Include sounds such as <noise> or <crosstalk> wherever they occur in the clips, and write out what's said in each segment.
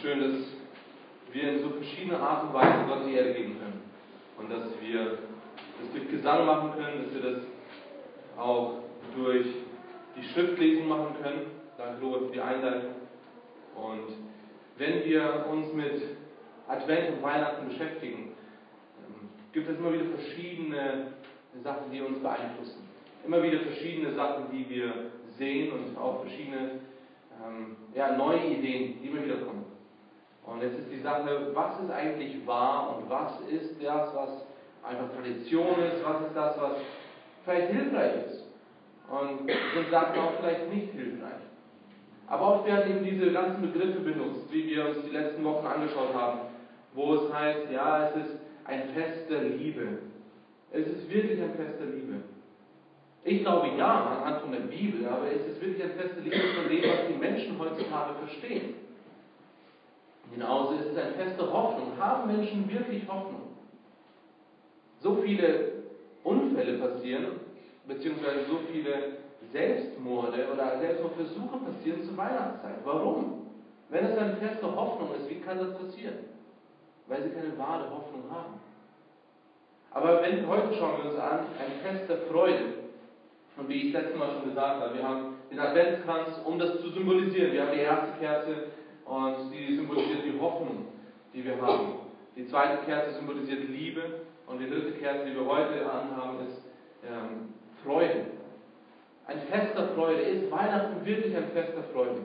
schön, dass wir in so verschiedenen Art und Weise Gott die Erde geben können. Und dass wir das durch Gesang machen können, dass wir das auch durch die Schriftlesung machen können. Danke, Robert, für die Einleitung. Und wenn wir uns mit Advent und Weihnachten beschäftigen, ähm, gibt es immer wieder verschiedene Sachen, die uns beeinflussen. Immer wieder verschiedene Sachen, die wir sehen und auch verschiedene ähm, ja, neue Ideen, die immer wieder kommen. Und jetzt ist die Sache, was ist eigentlich wahr und was ist das, was einfach Tradition ist, was ist das, was vielleicht hilfreich ist. Und sind Sachen auch vielleicht nicht hilfreich. Aber oft werden eben diese ganzen Begriffe benutzt, wie wir uns die letzten Wochen angeschaut haben, wo es heißt, ja, es ist ein Fest der Liebe. Es ist wirklich ein Fest der Liebe. Ich glaube ja anhand von der Bibel, aber es ist wirklich ein Fest der Liebe von dem, was die Menschen heutzutage verstehen. Genauso ist es ein Fest der Hoffnung. Haben Menschen wirklich Hoffnung? So viele Unfälle passieren, beziehungsweise so viele Selbstmorde oder Selbstmordversuche passieren zur Weihnachtszeit. Warum? Wenn es ein Fest der Hoffnung ist, wie kann das passieren? Weil sie keine wahre Hoffnung haben. Aber wenn, heute schauen wir uns an, ein Fest der Freude. Und wie ich letztes Mal schon gesagt habe, wir haben den Adventskranz, um das zu symbolisieren. Wir haben die erste Kerze und die symbolisiert die Hoffnung, die wir haben. Die zweite Kerze symbolisiert Liebe und die dritte Kerze, die wir heute anhaben, ist ähm, Freude. Ein Fest der Freude. Ist Weihnachten wirklich ein Fest der Freude?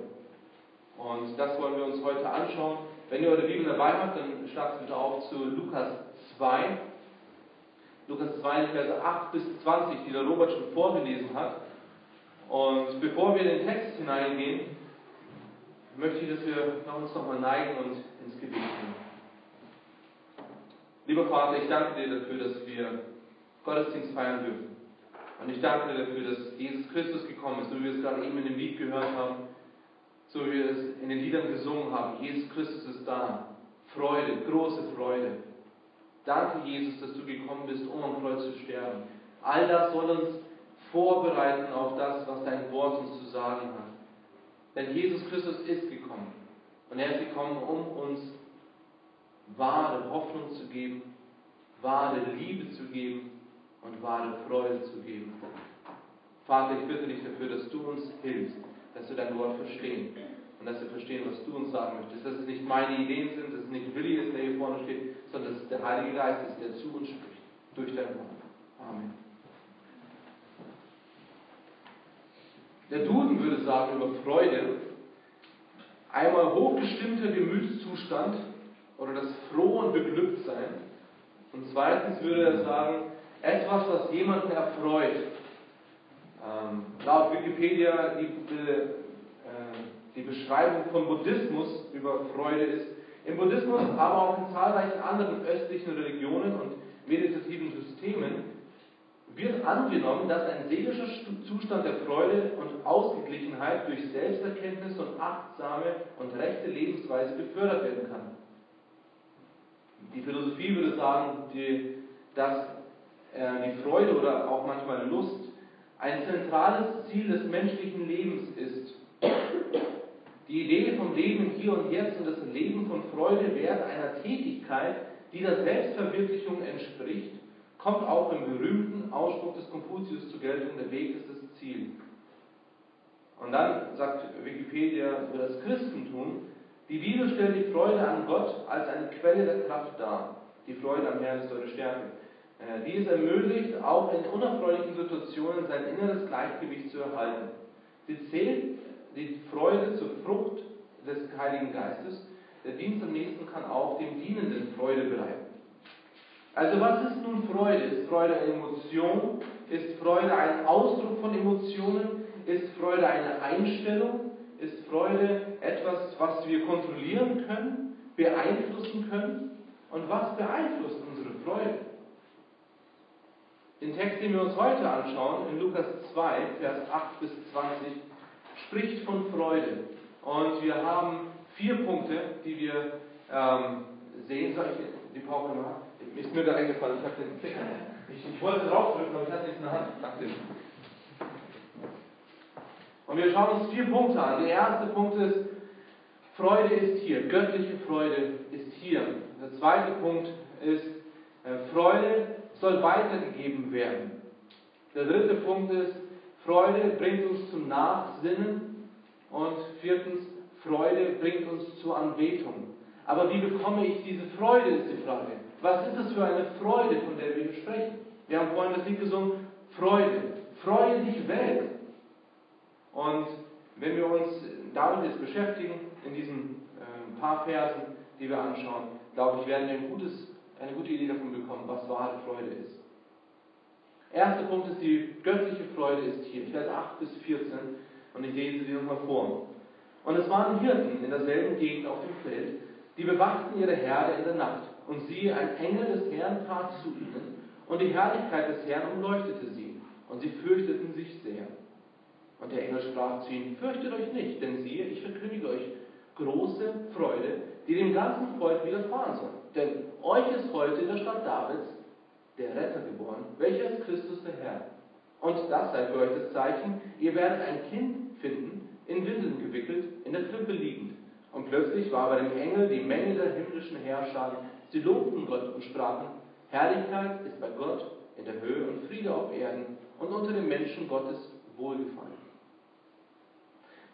Und das wollen wir uns heute anschauen. Wenn ihr eure Bibel dabei habt, dann schlagt bitte auf zu Lukas 2. Lukas 2, Verse 8 bis 20, die der Robert schon vorgelesen hat. Und bevor wir in den Text hineingehen, möchte ich, dass wir uns nochmal neigen und ins Gebet gehen. Lieber Vater, ich danke dir dafür, dass wir Gottesdienst feiern dürfen. Und ich danke dir dafür, dass Jesus Christus gekommen ist, so wie wir es gerade eben in dem Lied gehört haben, so wie wir es in den Liedern gesungen haben. Jesus Christus ist da. Freude, große Freude. Danke, Jesus, dass du gekommen bist, um am Kreuz zu sterben. All das soll uns vorbereiten auf das, was dein Wort uns zu sagen hat. Denn Jesus Christus ist gekommen. Und er ist gekommen, um uns wahre Hoffnung zu geben, wahre Liebe zu geben und wahre Freude zu geben. Vater, ich bitte dich dafür, dass du uns hilfst, dass wir dein Wort verstehen und dass wir verstehen, was du uns sagen möchtest. Dass es nicht meine Ideen sind, dass es nicht Willi ist, der hier vorne steht, sondern dass es der Heilige Geist ist, der zu uns spricht, durch dein Wort. Amen. Der Duden würde sagen über Freude, einmal hochgestimmter Gemütszustand oder das frohe und beglückt sein. Und zweitens würde er sagen, etwas, was jemanden erfreut. Ähm, laut Wikipedia die, die, äh, die Beschreibung von Buddhismus über Freude ist, im Buddhismus, aber auch in zahlreichen anderen östlichen Religionen und angenommen, dass ein seelischer Zustand der Freude und Ausgeglichenheit durch Selbsterkenntnis und achtsame und rechte Lebensweise gefördert werden kann. Die Philosophie würde sagen, die, dass äh, die Freude oder auch manchmal Lust ein zentrales Ziel des menschlichen Lebens ist. Die Idee vom Leben hier und jetzt und das Leben von Freude während einer Tätigkeit, die der Selbstverwirklichung entspricht, kommt auch im berühmten Ausspruch des Konfuzius zur Geltung, der Weg ist das Ziel. Und dann sagt Wikipedia über das Christentum, die Bibel stellt die Freude an Gott als eine Quelle der Kraft dar. Die Freude am Herrn ist eure Stärke. Äh, die es ermöglicht, auch in unerfreulichen Situationen sein inneres Gleichgewicht zu erhalten. Sie zählt die Freude zur Frucht des Heiligen Geistes. Der Dienst am nächsten kann auch dem Dienenden Freude bereiten. Also was ist nun Freude? Ist Freude eine Emotion? Ist Freude ein Ausdruck von Emotionen? Ist Freude eine Einstellung? Ist Freude etwas, was wir kontrollieren können, beeinflussen können? Und was beeinflusst unsere Freude? Den Text, den wir uns heute anschauen, in Lukas 2, Vers 8 bis 20, spricht von Freude. Und wir haben vier Punkte, die wir ähm, sehen. Soll ich die Pauke machen? Mir ist mir da eingefallen, ich habe den Finger. Ich, ich wollte draufdrücken, aber ich hatte nichts in der Hand. Danke. Und wir schauen uns vier Punkte an. Der erste Punkt ist, Freude ist hier, göttliche Freude ist hier. Der zweite Punkt ist, äh, Freude soll weitergegeben werden. Der dritte Punkt ist, Freude bringt uns zum Nachsinnen. Und viertens, Freude bringt uns zur Anbetung. Aber wie bekomme ich diese Freude, ist die Frage. Was ist es für eine Freude, von der wir sprechen? Wir haben vorhin das Lied gesungen, Freude. Freue dich Welt. Und wenn wir uns damit jetzt beschäftigen, in diesen äh, paar Versen, die wir anschauen, glaube ich, werden wir ein gutes, eine gute Idee davon bekommen, was wahre Freude ist. Erster Punkt ist, die göttliche Freude ist hier. Vers 8 bis 14. Und ich lese sie nochmal vor. Und es waren Hirten in derselben Gegend auf dem Feld, die bewachten ihre Herde in der Nacht. Und siehe, ein Engel des Herrn trat zu ihnen, und die Herrlichkeit des Herrn umleuchtete sie, und sie fürchteten sich sehr. Und der Engel sprach zu ihnen, fürchtet euch nicht, denn siehe, ich verkündige euch große Freude, die dem ganzen Volk widerfahren soll. Denn euch ist heute in der Stadt Davids der Retter geboren, welcher ist Christus der Herr. Und das sei für euch das Zeichen, ihr werdet ein Kind finden, in Windeln gewickelt, in der Krippe liegend. Und plötzlich war bei dem Engel die Menge der himmlischen Herrscher, sie lobten Gott und sprachen, Herrlichkeit ist bei Gott in der Höhe und Friede auf Erden und unter den Menschen Gottes Wohlgefallen.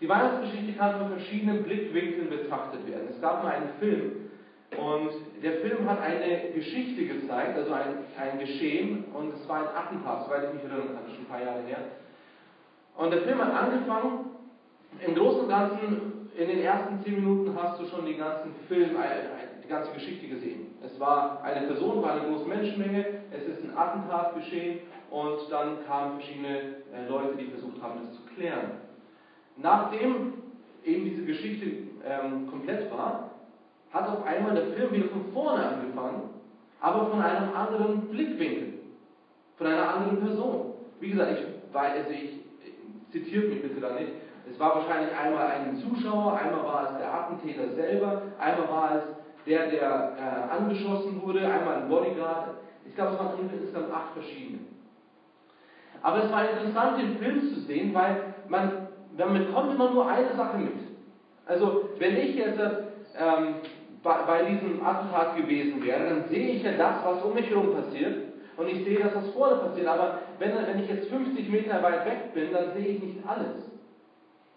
Die Weihnachtsgeschichte kann von verschiedenen Blickwinkeln betrachtet werden. Es gab mal einen Film und der Film hat eine Geschichte gezeigt, also ein, ein Geschehen und es war ein Attentat, soweit ich mich erinnern kann, schon ein paar Jahre her. Und der Film hat angefangen, im Großen und Ganzen, in den ersten zehn Minuten hast du schon den ganzen Film, ganze Geschichte gesehen. Es war eine Person, war eine große Menschenmenge, es ist ein Attentat geschehen und dann kamen verschiedene äh, Leute, die versucht haben, das zu klären. Nachdem eben diese Geschichte ähm, komplett war, hat auf einmal der Film wieder von vorne angefangen, aber von einem anderen Blickwinkel, von einer anderen Person. Wie gesagt, ich, also ich, zitiert mich bitte da nicht. Es war wahrscheinlich einmal ein Zuschauer, einmal war es der Attentäter selber, einmal war es der, der äh, angeschossen wurde, einmal ein Bodyguard. Ich glaube, es waren insgesamt acht verschiedene. Aber es war interessant, den Film zu sehen, weil man, man bekommt immer nur eine Sache mit. Also, wenn ich jetzt ähm, bei, bei diesem Attentat gewesen wäre, dann sehe ich ja das, was um mich herum passiert. Und ich sehe, dass was vorne passiert. Aber wenn, wenn ich jetzt 50 Meter weit weg bin, dann sehe ich nicht alles.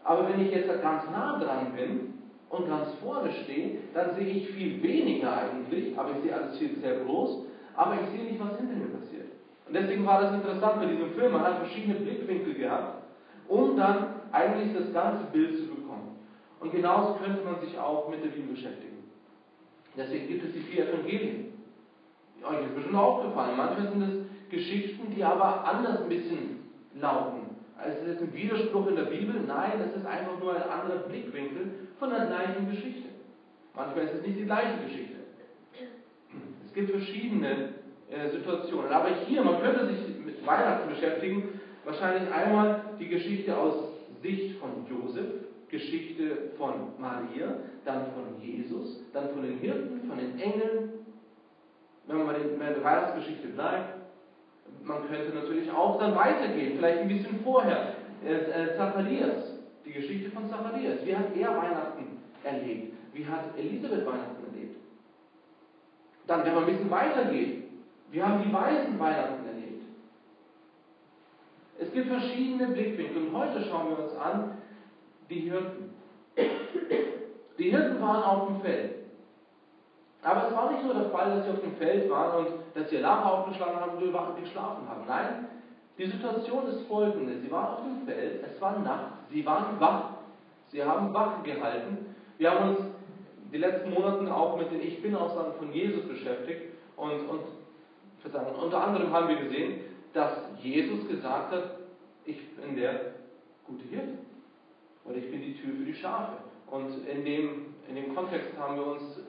Aber wenn ich jetzt ganz nah dran bin und ganz vorne stehe, dann sehe ich viel weniger eigentlich. Aber ich sehe alles viel sehr groß. Aber ich sehe nicht, was hinter mir passiert. Und deswegen war das interessant bei diesem Film. Man hat verschiedene Blickwinkel gehabt, um dann eigentlich das ganze Bild zu bekommen. Und genauso könnte man sich auch mit der Bibel beschäftigen. Deswegen gibt es die vier Evangelien. Euch ist bestimmt aufgefallen. Manchmal sind es Geschichten, die aber anders ein bisschen lauten. Also ist ein Widerspruch in der Bibel. Nein, es ist einfach nur ein anderer Blickwinkel von der gleichen Geschichte. Manchmal ist es nicht die gleiche Geschichte. Es gibt verschiedene äh, Situationen. Aber hier, man könnte sich mit Weihnachten beschäftigen. Wahrscheinlich einmal die Geschichte aus Sicht von Josef, Geschichte von Maria, dann von Jesus, dann von den Hirten, von den Engeln. Wenn man in der Weihnachtsgeschichte bleibt, man könnte natürlich auch dann weitergehen, vielleicht ein bisschen vorher. Äh, äh, Zacharias, die Geschichte von Zacharias. Wie hat er Weihnachten erlebt? Wie hat Elisabeth Weihnachten erlebt? Dann, wenn man ein bisschen weitergeht, wie haben die Weisen Weihnachten erlebt? Es gibt verschiedene Blickwinkel und heute schauen wir uns an, die Hirten. Die Hirten waren auf dem Feld. Aber es war nicht nur der Fall, dass sie auf dem Feld waren und dass sie Lager aufgeschlagen haben und geschlafen haben. Nein, die Situation ist folgende. Sie waren auf dem Feld, es war Nacht, sie waren wach. Sie haben Wache gehalten. Wir haben uns die letzten Monate auch mit den Ich Bin-Aussagen von Jesus beschäftigt und, und versagen. unter anderem haben wir gesehen, dass Jesus gesagt hat, ich bin der gute Hirte. Und ich bin die Tür für die Schafe. Und in dem, in dem Kontext haben wir uns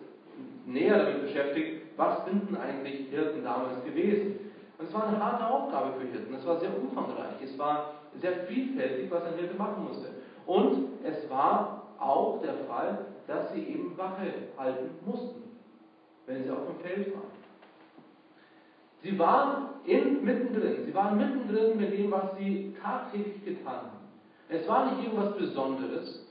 näher damit beschäftigt, was sind denn eigentlich Hirten damals gewesen? Und es war eine harte Aufgabe für Hirten. Es war sehr umfangreich. Es war sehr vielfältig, was ein Hirte machen musste. Und es war auch der Fall, dass sie eben Wache halten mussten, wenn sie auf dem Feld waren. Sie waren in, mittendrin. Sie waren mittendrin mit dem, was sie tagtäglich getan haben. Es war nicht irgendwas Besonderes.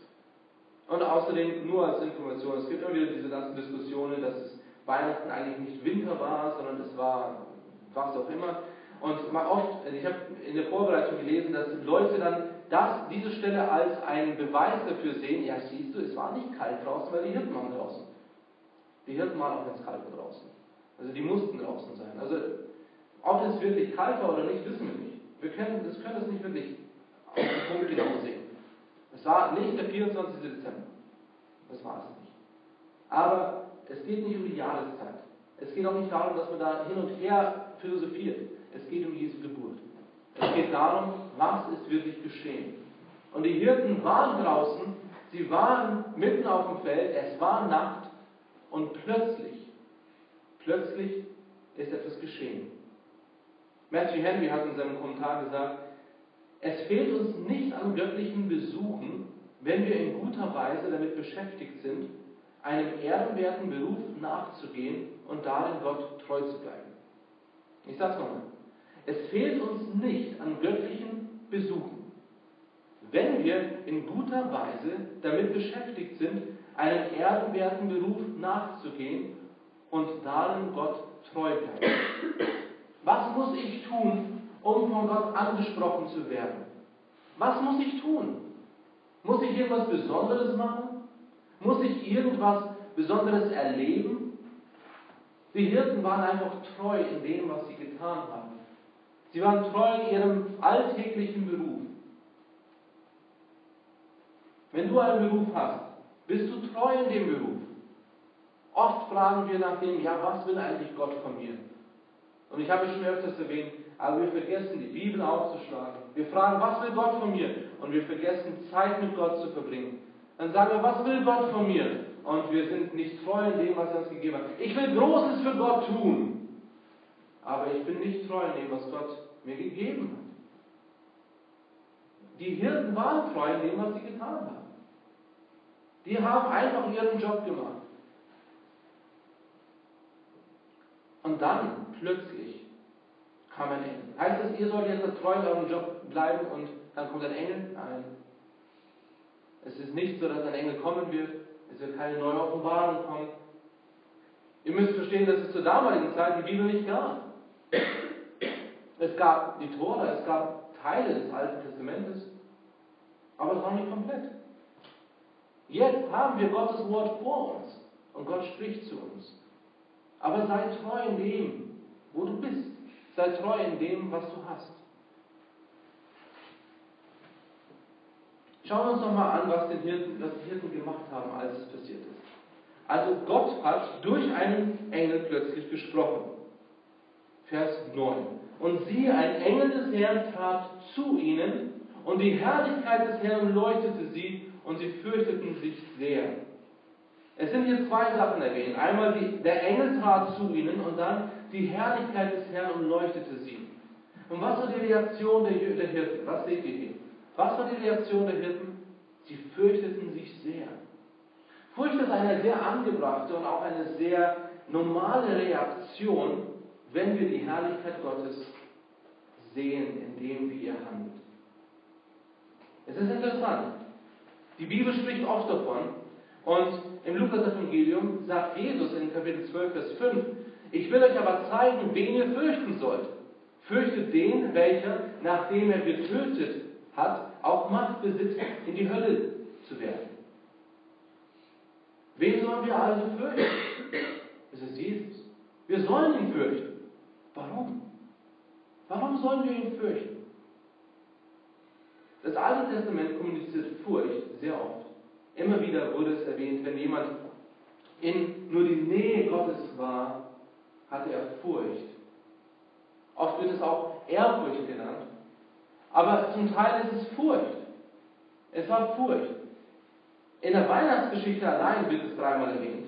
Und außerdem, nur als Information, es gibt immer wieder diese ganzen Diskussionen, dass es Weihnachten eigentlich nicht Winter war, sondern es war was auch immer. Und oft, also ich habe in der Vorbereitung gelesen, dass Leute dann das, diese Stelle als einen Beweis dafür sehen, ja siehst du, es war nicht kalt draußen, weil die Hirten waren draußen. Die Hirten waren auch ganz kalt draußen. Also die mussten draußen sein. Also ob es wirklich kalt war oder nicht, wissen wir nicht. Wir können, das können das nicht wirklich auf den Punkt genau sehen. Es war nicht der 24. Dezember. Das war es nicht. Aber es geht nicht um die Jahreszeit. Es geht auch nicht darum, dass man da hin und her philosophiert. Es geht um Jesu Geburt. Es geht darum, was ist wirklich geschehen. Und die Hirten waren draußen, sie waren mitten auf dem Feld, es war Nacht und plötzlich, plötzlich ist etwas geschehen. Matthew Henry hat in seinem Kommentar gesagt, es fehlt uns nicht an göttlichen Besuchen, wenn wir in guter Weise damit beschäftigt sind, einem ehrenwerten Beruf nachzugehen und darin Gott treu zu bleiben. Ich sage es nochmal. Es fehlt uns nicht an göttlichen Besuchen, wenn wir in guter Weise damit beschäftigt sind, einem ehrenwerten Beruf nachzugehen und darin Gott treu bleiben. Was muss ich tun, um von Gott angesprochen zu werden? Was muss ich tun? Muss ich irgendwas Besonderes machen? Muss ich irgendwas Besonderes erleben? Die Hirten waren einfach treu in dem, was sie getan haben. Sie waren treu in ihrem alltäglichen Beruf. Wenn du einen Beruf hast, bist du treu in dem Beruf. Oft fragen wir nach dem, ja, was will eigentlich Gott von mir? Und ich habe es schon öfters erwähnt, aber wir vergessen, die Bibel aufzuschlagen. Wir fragen, was will Gott von mir? Und wir vergessen, Zeit mit Gott zu verbringen. Dann sagen wir, was will Gott von mir? Und wir sind nicht treu in dem, was er uns gegeben hat. Ich will Großes für Gott tun. Aber ich bin nicht treu in dem, was Gott mir gegeben hat. Die Hirten waren treu in dem, was sie getan haben. Die haben einfach ihren Job gemacht. Und dann plötzlich kam ein Engel. Heißt das, ihr sollt jetzt treu in eurem Job bleiben und dann kommt ein Engel? Nein. Es ist nicht so, dass ein Engel kommen wird. Es wird keine neue Offenbarung kommen. Ihr müsst verstehen, dass es zur damaligen Zeit die Bibel nicht gab. Es gab die Tora, es gab Teile des Alten Testamentes, aber es war nicht komplett. Jetzt haben wir Gottes Wort vor uns und Gott spricht zu uns. Aber sei treu in dem, wo du bist. Sei treu in dem, was du hast. Schauen wir uns nochmal an, was, den Hirten, was die Hirten gemacht haben, als es passiert ist. Also Gott hat durch einen Engel plötzlich gesprochen. Vers 9. Und siehe, ein Engel des Herrn trat zu ihnen, und die Herrlichkeit des Herrn leuchtete sie, und sie fürchteten sich sehr. Es sind hier zwei Sachen erwähnt. Einmal die, der Engel trat zu ihnen und dann die Herrlichkeit des Herrn umleuchtete sie. Und was war die Reaktion der, der Hirten? Was seht ihr hier? Was war die Reaktion der Hirten? Sie fürchteten sich sehr. Furcht ist eine sehr angebrachte und auch eine sehr normale Reaktion, wenn wir die Herrlichkeit Gottes sehen, indem wir ihr handelt. Es ist interessant. Die Bibel spricht oft davon und im Lukas-Evangelium sagt Jesus in Kapitel 12, Vers 5, ich will euch aber zeigen, wen ihr fürchten sollt. Fürchtet den, welcher, nachdem er getötet hat, auch Macht besitzt, in die Hölle zu werden. Wen sollen wir also fürchten? Es ist Jesus. Wir sollen ihn fürchten. Warum? Warum sollen wir ihn fürchten? Das Alte Testament kommuniziert Furcht sehr oft. Immer wieder wurde es erwähnt, wenn jemand in nur die Nähe Gottes war, hatte er Furcht. Oft wird es auch Ehrfurcht genannt. Aber zum Teil ist es Furcht. Es war Furcht. In der Weihnachtsgeschichte allein wird es dreimal erwähnt.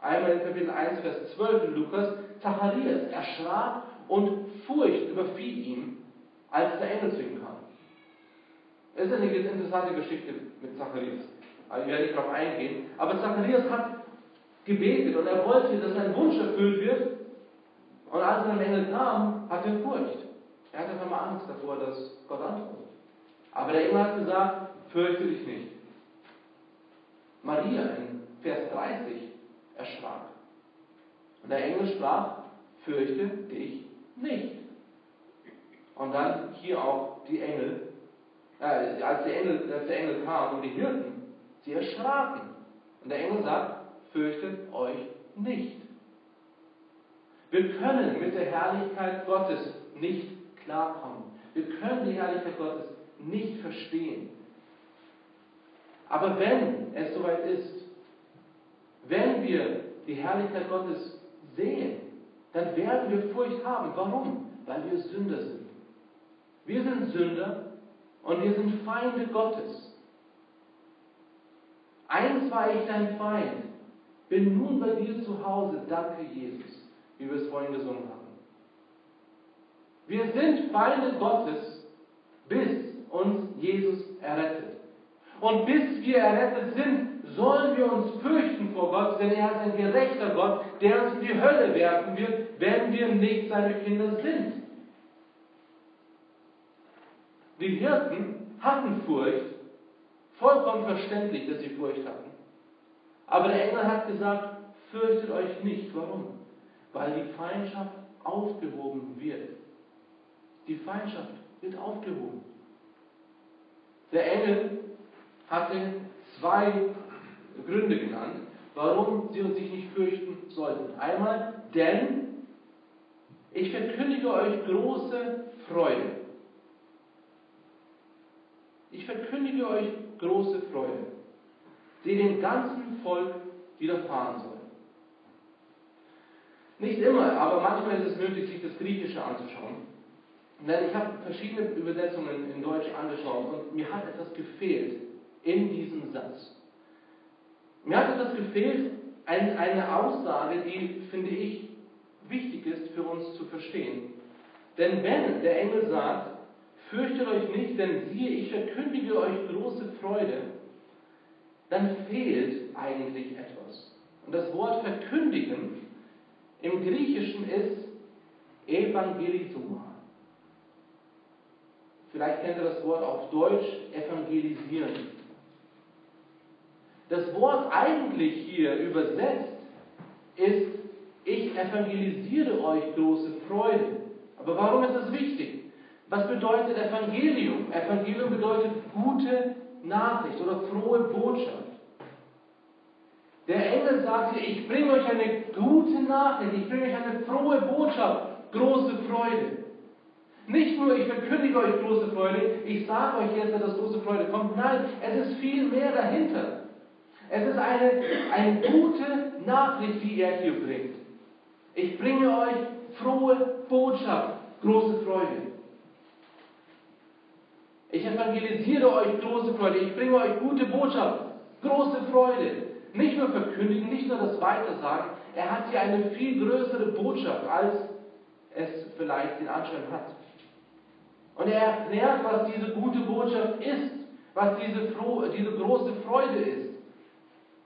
Einmal in Kapitel 1, Vers 12 in Lukas, Zacharias erschrak und Furcht überfiel ihn, als der Engel zu ihm kam. Es ist eine interessante Geschichte mit Zacharias. Also ich werde nicht darauf eingehen. Aber Zacharias hat gebetet und er wollte, dass sein Wunsch erfüllt wird. Und als er am Engel kam, hatte er Furcht. Er hatte einfach Angst davor, dass Gott antwortet. Aber der Engel hat gesagt, fürchte dich nicht. Maria in Vers 30 erschrak. Und der Engel sprach, fürchte dich nicht. Und dann hier auch die Engel, äh, als, der Engel, als der Engel kam und die Hirten, sie erschraken. Und der Engel sagt, fürchtet euch nicht. Wir können mit der Herrlichkeit Gottes nicht klarkommen. Wir können die Herrlichkeit Gottes nicht verstehen. Aber wenn es soweit ist, wenn wir die Herrlichkeit Gottes sehen, dann werden wir Furcht haben. Warum? Weil wir Sünder sind. Wir sind Sünder und wir sind Feinde Gottes. Eins war ich dein Feind, bin nun bei dir zu Hause, danke Jesus, wie wir es vorhin gesungen haben. Wir sind Feinde Gottes, bis uns Jesus errettet. Und bis wir errettet sind, sollen wir uns fürchten vor Gott, denn er ist ein gerechter Gott, der uns in die Hölle werfen wird, wenn wir nicht seine Kinder sind. Die Hirten hatten Furcht, vollkommen verständlich, dass sie Furcht hatten. Aber der Engel hat gesagt, fürchtet euch nicht. Warum? Weil die Feindschaft aufgehoben wird. Die Feindschaft wird aufgehoben. Der Engel hatte zwei Gründe genannt, warum sie uns sich nicht fürchten sollten. Einmal, denn ich verkündige euch große Freude. Ich verkündige euch große Freude, die dem ganzen Volk widerfahren soll. Nicht immer, aber manchmal ist es nötig, sich das Griechische anzuschauen. Denn ich habe verschiedene Übersetzungen in Deutsch angeschaut und mir hat etwas gefehlt in diesem Satz. Mir hat etwas gefehlt, ein, eine Aussage, die, finde ich, wichtig ist für uns zu verstehen. Denn wenn der Engel sagt, fürchtet euch nicht, denn siehe, ich verkündige euch große Freude, dann fehlt eigentlich etwas. Und das Wort verkündigen im Griechischen ist Evangelisuma. Vielleicht kennt ihr das Wort auf Deutsch evangelisieren. Das Wort eigentlich hier übersetzt ist, ich evangelisiere euch große Freude. Aber warum ist das wichtig? Was bedeutet Evangelium? Evangelium bedeutet gute Nachricht oder frohe Botschaft. Der Engel sagt hier, ich bringe euch eine gute Nachricht, ich bringe euch eine frohe Botschaft, große Freude. Nicht nur, ich verkündige euch große Freude, ich sage euch jetzt, dass große Freude kommt. Nein, es ist viel mehr dahinter. Es ist eine, eine gute Nachricht, die er hier bringt. Ich bringe euch frohe Botschaft, große Freude. Ich evangelisiere euch große Freude. Ich bringe euch gute Botschaft, große Freude. Nicht nur verkündigen, nicht nur das Weitersagen. Er hat hier eine viel größere Botschaft, als es vielleicht den Anschein hat. Und er erklärt, was diese gute Botschaft ist, was diese, froh, diese große Freude ist.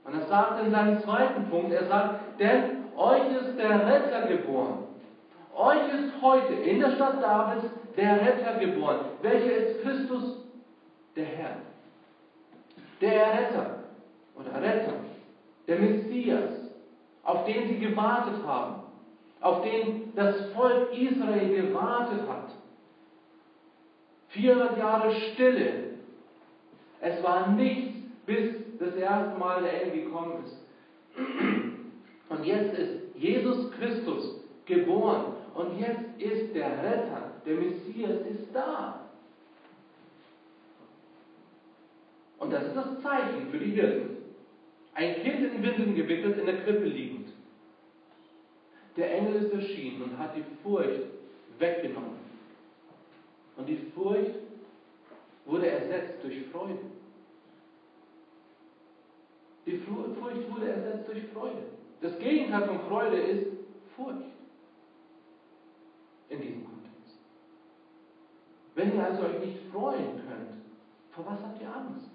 Und er sagt in seinem zweiten Punkt, er sagt, denn euch ist der Retter geboren. Euch ist heute in der Stadt Davids der Retter geboren. Welcher ist Christus? Der Herr. Der Retter oder Retter, der Messias, auf den sie gewartet haben, auf den das Volk Israel gewartet hat. 400 Jahre Stille. Es war nichts, bis das erste Mal der Engel gekommen ist. Und jetzt ist Jesus Christus geboren. Und jetzt ist der Retter, der Messias, ist da. Und das ist das Zeichen für die Hirten. Ein Kind in Windeln gewickelt, in der Krippe liegend. Der Engel ist erschienen und hat die Furcht weggenommen. Und die Furcht wurde ersetzt durch Freude. Die Furcht wurde ersetzt durch Freude. Das Gegenteil von Freude ist Furcht. In diesem Kontext. Wenn ihr also euch nicht freuen könnt, vor was habt ihr Angst?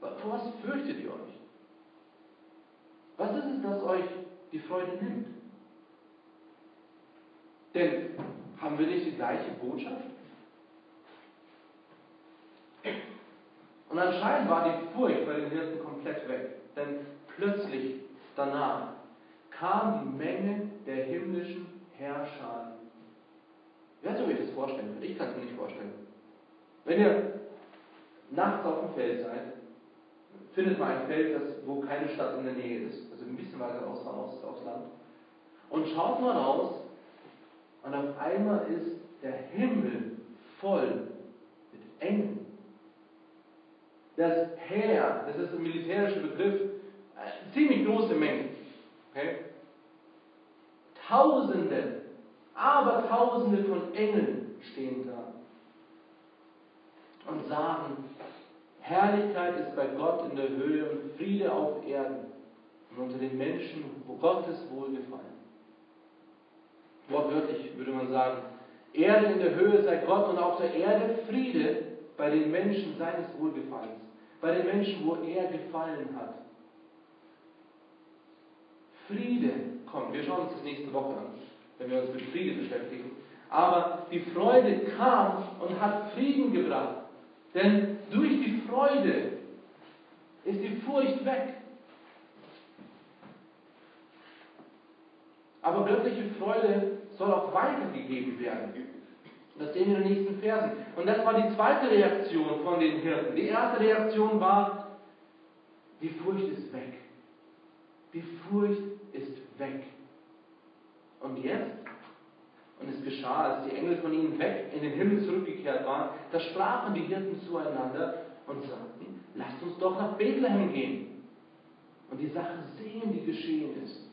Vor was fürchtet ihr euch? Was ist es, das euch die Freude nimmt? Denn haben wir nicht die gleiche Botschaft? Und anscheinend war die Furcht bei den Hirten komplett weg. Denn plötzlich danach kam die Menge der himmlischen Herrscher. Wer soll sich das vorstellen? Ich kann es mir nicht vorstellen. Wenn ihr nachts auf dem Feld seid, findet man ein Feld, das, wo keine Stadt in der Nähe ist, also ein bisschen weiter raus, raus aufs Land, und schaut mal raus, und auf einmal ist der Himmel voll mit Engeln. Das Heer, das ist ein militärischer Begriff, eine ziemlich große Menge. Okay? Tausende, aber Tausende von Engeln stehen da und sagen, Herrlichkeit ist bei Gott in der Höhe und Friede auf Erden und unter den Menschen Gottes Wohlgefallen. Wortwörtlich würde man sagen, Erde in der Höhe sei Gott und auf der Erde Friede bei den Menschen seines Wohlgefallens, bei den Menschen, wo er gefallen hat. Friede kommt. Wir schauen uns das nächste Woche an, wenn wir uns mit Friede beschäftigen. Aber die Freude kam und hat Frieden gebracht. Denn durch die Freude ist die Furcht weg. Aber göttliche Freude soll auch weitergegeben werden. Das sehen wir in den nächsten Versen. Und das war die zweite Reaktion von den Hirten. Die erste Reaktion war, die Furcht ist weg. Die Furcht ist weg. Und jetzt? Und es geschah, als die Engel von ihnen weg in den Himmel zurückgekehrt waren, da sprachen die Hirten zueinander und sagten, lasst uns doch nach Bethlehem gehen und die Sache sehen, die geschehen ist,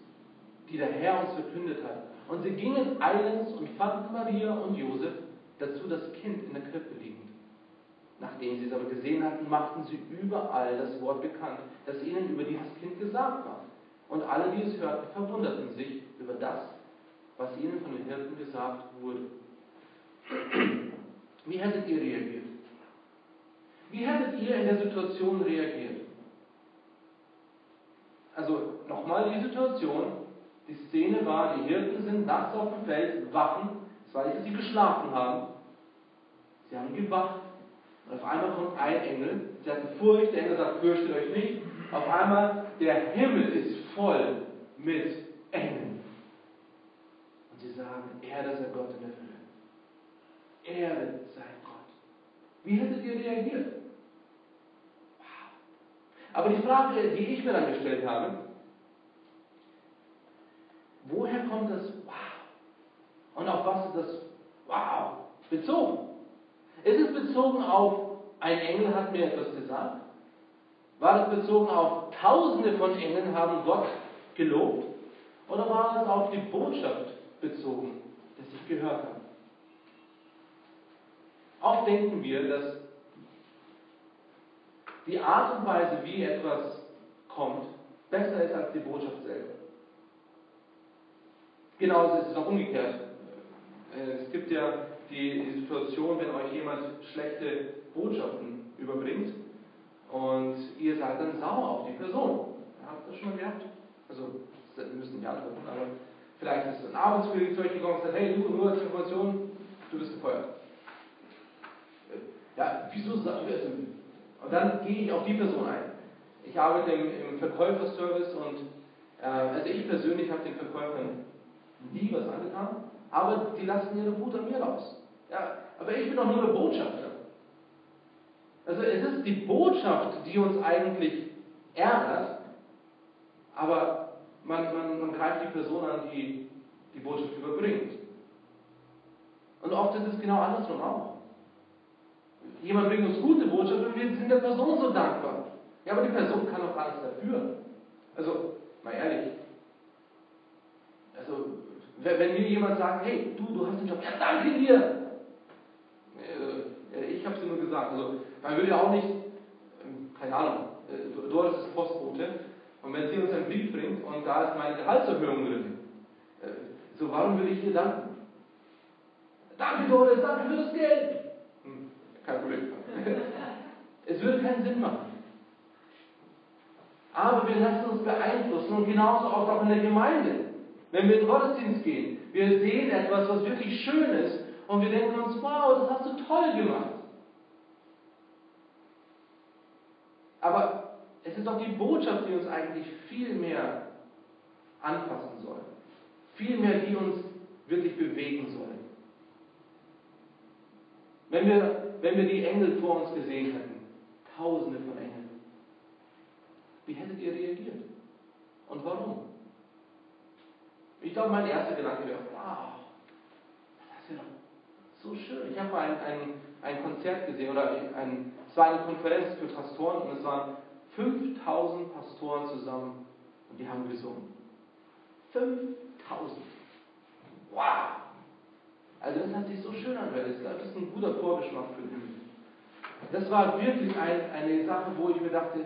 die der Herr uns verkündet hat. Und sie gingen eilends und fanden Maria und Josef, dazu das Kind in der Krippe liegend. Nachdem sie es aber gesehen hatten, machten sie überall das Wort bekannt, das ihnen über dieses Kind gesagt war. Und alle, die es hörten, verwunderten sich über das, was ihnen von den Hirten gesagt wurde. Wie hättet ihr reagiert? Wie hättet ihr in der Situation reagiert? Also nochmal die Situation. Die Szene war, die Hirten sind nachts auf dem Feld, wachen, das war nicht, dass sie geschlafen haben. Sie haben gewacht. Und auf einmal kommt ein Engel. Sie hatten Furcht, der Engel sagt, fürchtet euch nicht. Auf einmal, der Himmel ist voll mit Engeln. Und sie sagen, Erde sei Gott in der Höhe. Erde sei Gott. Wie hättet ihr reagiert? Wow. Aber die Frage, die ich mir dann gestellt habe, woher kommt das Wow? Und auf was ist das Wow bezogen? Ist es bezogen auf, ein Engel hat mir etwas gesagt? War es bezogen auf Tausende von Engeln haben Gott gelobt? Oder war es auf die Botschaft bezogen, das ich gehört habe? Oft denken wir, dass die Art und Weise, wie etwas kommt, besser ist als die Botschaft selber. Genauso ist es auch umgekehrt. Äh, es gibt ja die, die Situation, wenn euch jemand schlechte Botschaften überbringt, und ihr seid dann sauer auf die Person. Habt ihr das schon mal gehabt? Also, wir müssen nicht antworten, aber vielleicht ist ein Arbeitskollege zu euch gekommen und sagt, hey, du, nur als Information, du bist gefeuert. Ja, wieso sagst du das? Und dann gehe ich auf die Person ein. Ich arbeite im, im Verkäuferservice und äh, also ich persönlich habe den Verkäufern nie was angetan, aber die lassen ihre Wut an mir raus. Ja, aber ich bin doch nur der Botschafter. Also es ist die Botschaft, die uns eigentlich ärgert, aber man, man, man greift die Person an, die die Botschaft überbringt. Und oft ist es genau andersrum auch. Jemand bringt uns gute Botschaft und wir sind der Person so dankbar. Ja, aber die Person kann doch alles dafür. Also, mal ehrlich. Also, wenn mir jemand sagt, hey, du, du hast den Job, ja, danke dir. Äh, ich habe es nur gesagt. Also, man will ja auch nicht, ähm, keine Ahnung, äh, Doris ist Postbote und wenn sie uns einen Brief bringt und da ist meine Gehaltserhöhung drin, äh, so warum will ich ihr danken? Danke Doris, danke für das Geld. Hm, kein Problem. <laughs> es würde keinen Sinn machen. Aber wir lassen uns beeinflussen und genauso auch in der Gemeinde. Wenn wir in den Gottesdienst gehen, wir sehen etwas, was wirklich schön ist und wir denken uns, wow, das hast du toll gemacht. Es ist doch die Botschaft, die uns eigentlich viel mehr anfassen soll. Viel mehr, die uns wirklich bewegen soll. Wenn wir, wenn wir die Engel vor uns gesehen hätten, tausende von Engeln, wie hättet ihr reagiert? Und warum? Ich glaube, mein erster Gedanke wäre, wow, das ist ja so schön. Ich habe mal ein, ein, ein Konzert gesehen, oder ein, es war eine Konferenz für Pastoren und es waren 5000 Pastoren zusammen und die haben gesungen. 5000. Wow! Also das hat sich so schön angehört. Das ist ein guter Vorgeschmack für den Das war wirklich ein, eine Sache, wo ich mir dachte,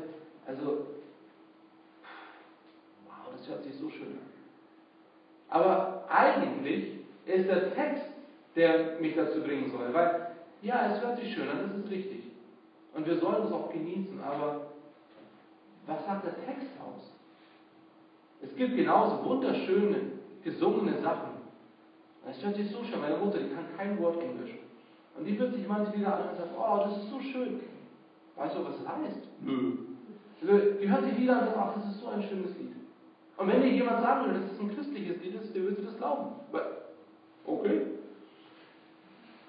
also, wow, das hört sich so schön an. Aber eigentlich ist der Text, der mich dazu bringen soll. Weil, ja, es hört sich schön an, das ist richtig. Und wir sollen es auch genießen, aber was sagt der Text aus? Es gibt genauso wunderschöne, gesungene Sachen. Es hört sich so schön, meine Mutter, die kann kein Wort Englisch. Und die wird sich manchmal wieder an und sagt, oh, das ist so schön. Weißt du, was das heißt? Nö. Also, die hört sich wieder an und sagt, ach, das ist so ein schönes Lied. Und wenn dir jemand sagen würde, das ist ein christliches Lied, der würde das glauben. Okay.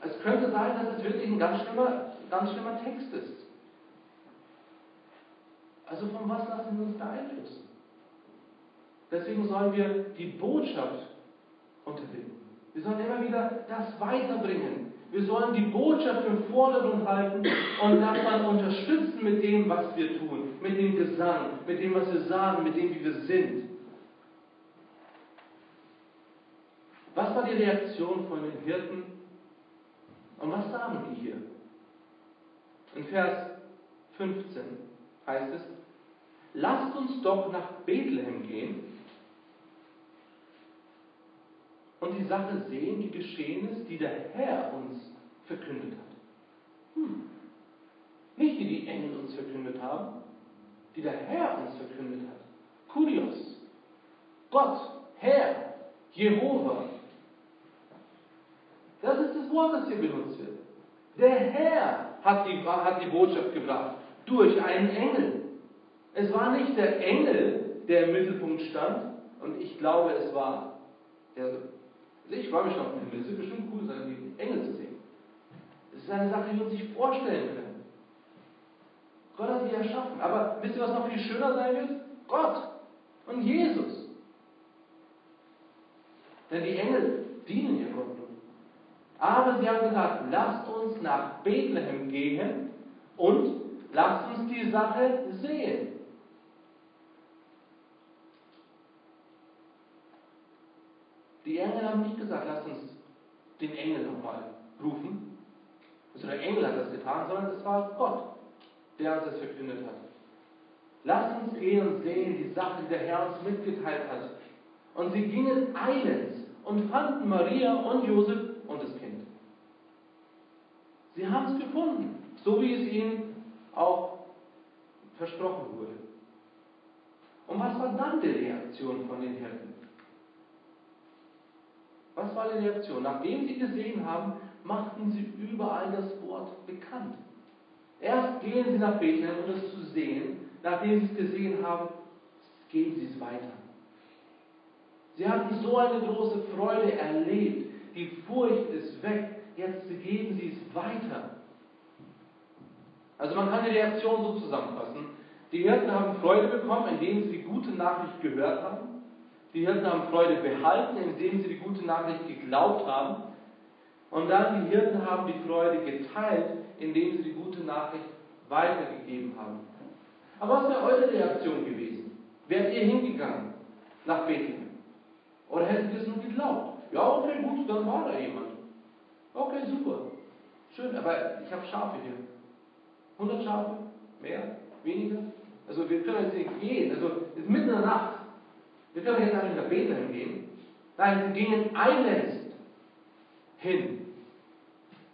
Es könnte sein, dass es wirklich ein ganz schlimmer, ganz schlimmer Text ist. Also von was lassen wir uns beeinflussen? Deswegen sollen wir die Botschaft unterbinden. Wir sollen immer wieder das weiterbringen. Wir sollen die Botschaft im Vordergrund halten und das dann unterstützen mit dem, was wir tun, mit dem Gesang, mit dem, was wir sagen, mit dem, wie wir sind. Was war die Reaktion von den Hirten? Und was sagen die hier? In Vers 15 heißt es, lasst uns doch nach Bethlehem gehen und die Sache sehen, die geschehen ist, die der Herr uns verkündet hat. Hm. Nicht die die Engel uns verkündet haben, die der Herr uns verkündet hat. Kurios. Gott, Herr, Jehova, das ist das Wort, das hier benutzt wird. Der Herr hat die, hat die Botschaft gebracht durch einen Engel. Es war nicht der Engel, der im Mittelpunkt stand, und ich glaube, es war der. Also ich freue mich auf den Himmel. Es wird bestimmt cool sein, die Engel zu sehen. Es ist eine Sache, die wir uns nicht vorstellen können. Gott hat die erschaffen. Aber wisst ihr, was noch viel schöner sein wird? Gott und Jesus. Denn die Engel dienen ihr Gott aber sie haben gesagt, lasst uns nach Bethlehem gehen und lasst uns die Sache sehen. Die Engel haben nicht gesagt, lasst uns den Engel nochmal rufen. Also der Engel hat das getan, sondern es war Gott, der uns das verkündet hat. Lasst uns gehen und sehen die Sache, die der Herr uns mitgeteilt hat. Und sie gingen eilends und fanden Maria und Josef und das Kind. Sie haben es gefunden, so wie es ihnen auch versprochen wurde. Und was war dann die Reaktion von den Hirten? Was war die Reaktion? Nachdem sie gesehen haben, machten sie überall das Wort bekannt. Erst gehen sie nach Bethlehem, um es zu sehen. Nachdem sie es gesehen haben, geben sie es weiter. Sie hatten so eine große Freude erlebt. Die Furcht ist weg jetzt geben sie es weiter. Also man kann die Reaktion so zusammenfassen. Die Hirten haben Freude bekommen, indem sie die gute Nachricht gehört haben. Die Hirten haben Freude behalten, indem sie die gute Nachricht geglaubt haben. Und dann die Hirten haben die Freude geteilt, indem sie die gute Nachricht weitergegeben haben. Aber was wäre eure Reaktion gewesen? Wärt ihr hingegangen nach Bethlehem? Oder hättet ihr es nur geglaubt? Ja, okay, gut, dann war da jemand. Okay, super. Schön, aber ich habe Schafe hier. 100 Schafe? Mehr? Weniger? Also wir können jetzt nicht gehen. Also es ist mitten in der Nacht. Wir können jetzt nicht nach Bethlehem gehen. Nein, sie gingen eilends hin